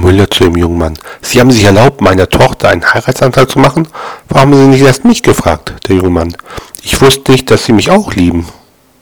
Müller zu dem jungen Mann. Sie haben sich erlaubt, meiner Tochter einen Heiratsantrag zu machen? Warum haben Sie nicht erst mich gefragt? Der junge Mann. Ich wusste nicht, dass Sie mich auch lieben.